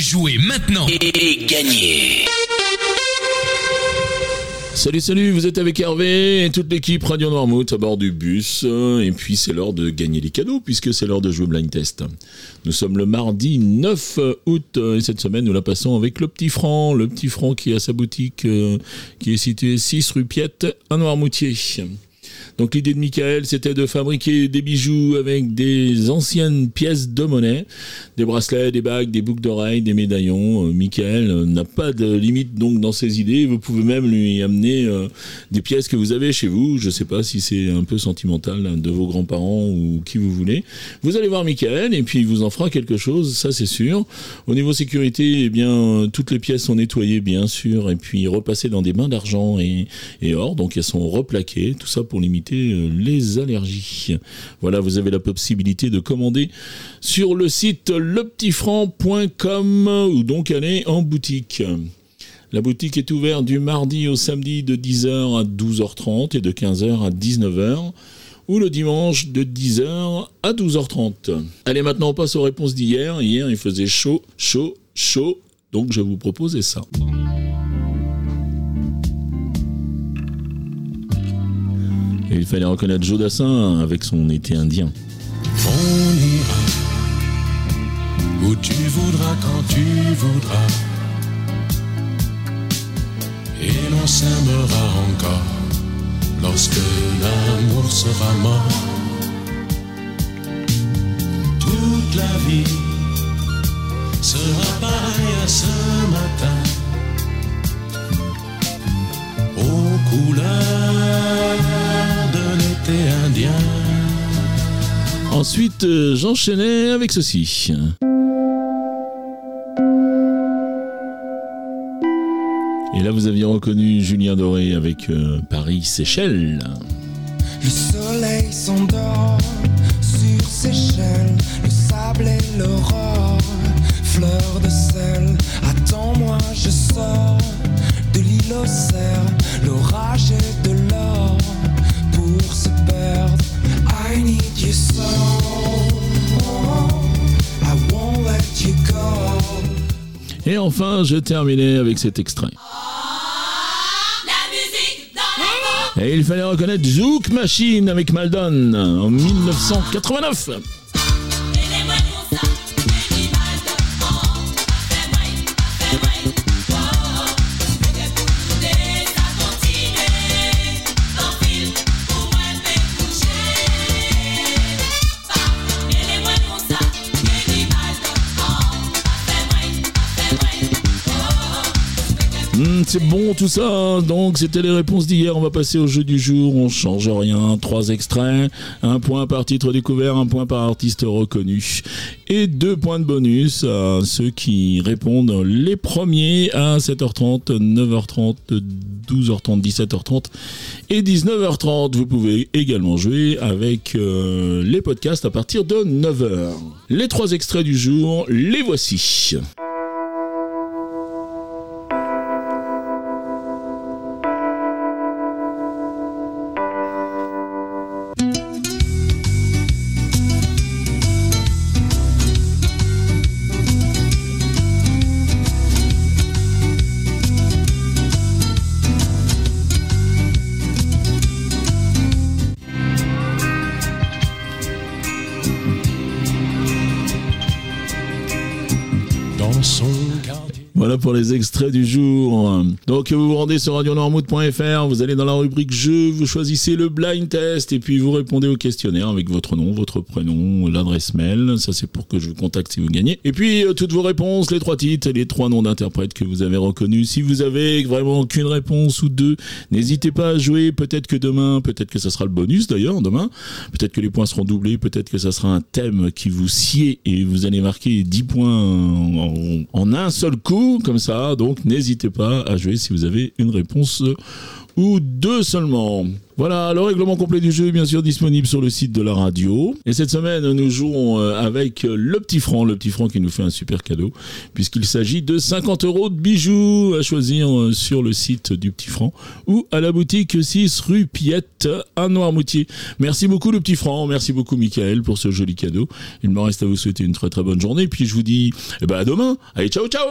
Jouez maintenant et gagnez Salut, salut, vous êtes avec Hervé et toute l'équipe Radio Noirmouth à bord du bus. Et puis c'est l'heure de gagner les cadeaux puisque c'est l'heure de jouer blind test. Nous sommes le mardi 9 août et cette semaine nous la passons avec le Petit Franc. Le Petit Franc qui a sa boutique euh, qui est située 6 rue Piette à Noirmoutier. Donc l'idée de Michael, c'était de fabriquer des bijoux avec des anciennes pièces de monnaie, des bracelets, des bagues, des boucles d'oreilles, des médaillons. Euh, Michael euh, n'a pas de limite donc dans ses idées. Vous pouvez même lui amener euh, des pièces que vous avez chez vous. Je ne sais pas si c'est un peu sentimental hein, de vos grands-parents ou qui vous voulez. Vous allez voir Michael et puis il vous en fera quelque chose, ça c'est sûr. Au niveau sécurité, eh bien toutes les pièces sont nettoyées bien sûr et puis repassées dans des mains d'argent et, et or. Donc elles sont replaquées. Tout ça pour limiter euh, les allergies. Voilà, vous avez la possibilité de commander sur le site lepetitfranc.com ou donc aller en boutique. La boutique est ouverte du mardi au samedi de 10h à 12h30 et de 15h à 19h ou le dimanche de 10h à 12h30. Allez, maintenant on passe aux réponses d'hier. Hier, il faisait chaud, chaud, chaud, donc je vous propose ça. Et il fallait reconnaître Jodassin avec son été indien. On ira où tu voudras quand tu voudras. Et l'on s'aimera encore lorsque l'amour sera mort. Toute la vie sera pareille à ce matin. Aux couleurs indien. Ensuite, euh, j'enchaînais avec ceci. Et là, vous aviez reconnu Julien Doré avec euh, Paris Seychelles. Le soleil s'endort sur Seychelles, le sable et l'aurore, fleur de sel. Attends-moi, je sors de l'île au cerf, l'orage et de Et enfin, je terminais avec cet extrait. Et il fallait reconnaître Zouk Machine avec Maldon en 1989. Hmm, c'est bon tout ça, hein. donc c'était les réponses d'hier. On va passer au jeu du jour. On change rien. Trois extraits, un point par titre découvert, un point par artiste reconnu et deux points de bonus à ceux qui répondent les premiers à 7h30, 9h30, 12h30, 17h30 et 19h30. Vous pouvez également jouer avec euh, les podcasts à partir de 9h. Les trois extraits du jour, les voici. Dans son quartier. Voilà pour les extraits du jour. Donc vous vous rendez sur radionormout.fr, vous allez dans la rubrique jeux, vous choisissez le blind test et puis vous répondez au questionnaire avec votre nom, votre prénom, l'adresse mail. Ça c'est pour que je vous contacte si vous gagnez. Et puis euh, toutes vos réponses, les trois titres les trois noms d'interprètes que vous avez reconnus. Si vous avez vraiment qu'une réponse ou deux, n'hésitez pas à jouer. Peut-être que demain, peut-être que ça sera le bonus d'ailleurs demain. Peut-être que les points seront doublés, peut-être que ça sera un thème qui vous sied et vous allez marquer 10 points en un seul coup, comme ça. Donc n'hésitez pas à jouer si vous avez une réponse ou deux seulement. Voilà, le règlement complet du jeu est bien sûr disponible sur le site de la radio. Et cette semaine, nous jouons euh, avec le petit franc, le petit franc qui nous fait un super cadeau, puisqu'il s'agit de 50 euros de bijoux à choisir euh, sur le site du petit franc ou à la boutique 6 rue Piette à Noirmoutier. Merci beaucoup le petit franc, merci beaucoup Michael pour ce joli cadeau. Il me reste à vous souhaiter une très très bonne journée, puis je vous dis eh ben, à demain. Allez, ciao ciao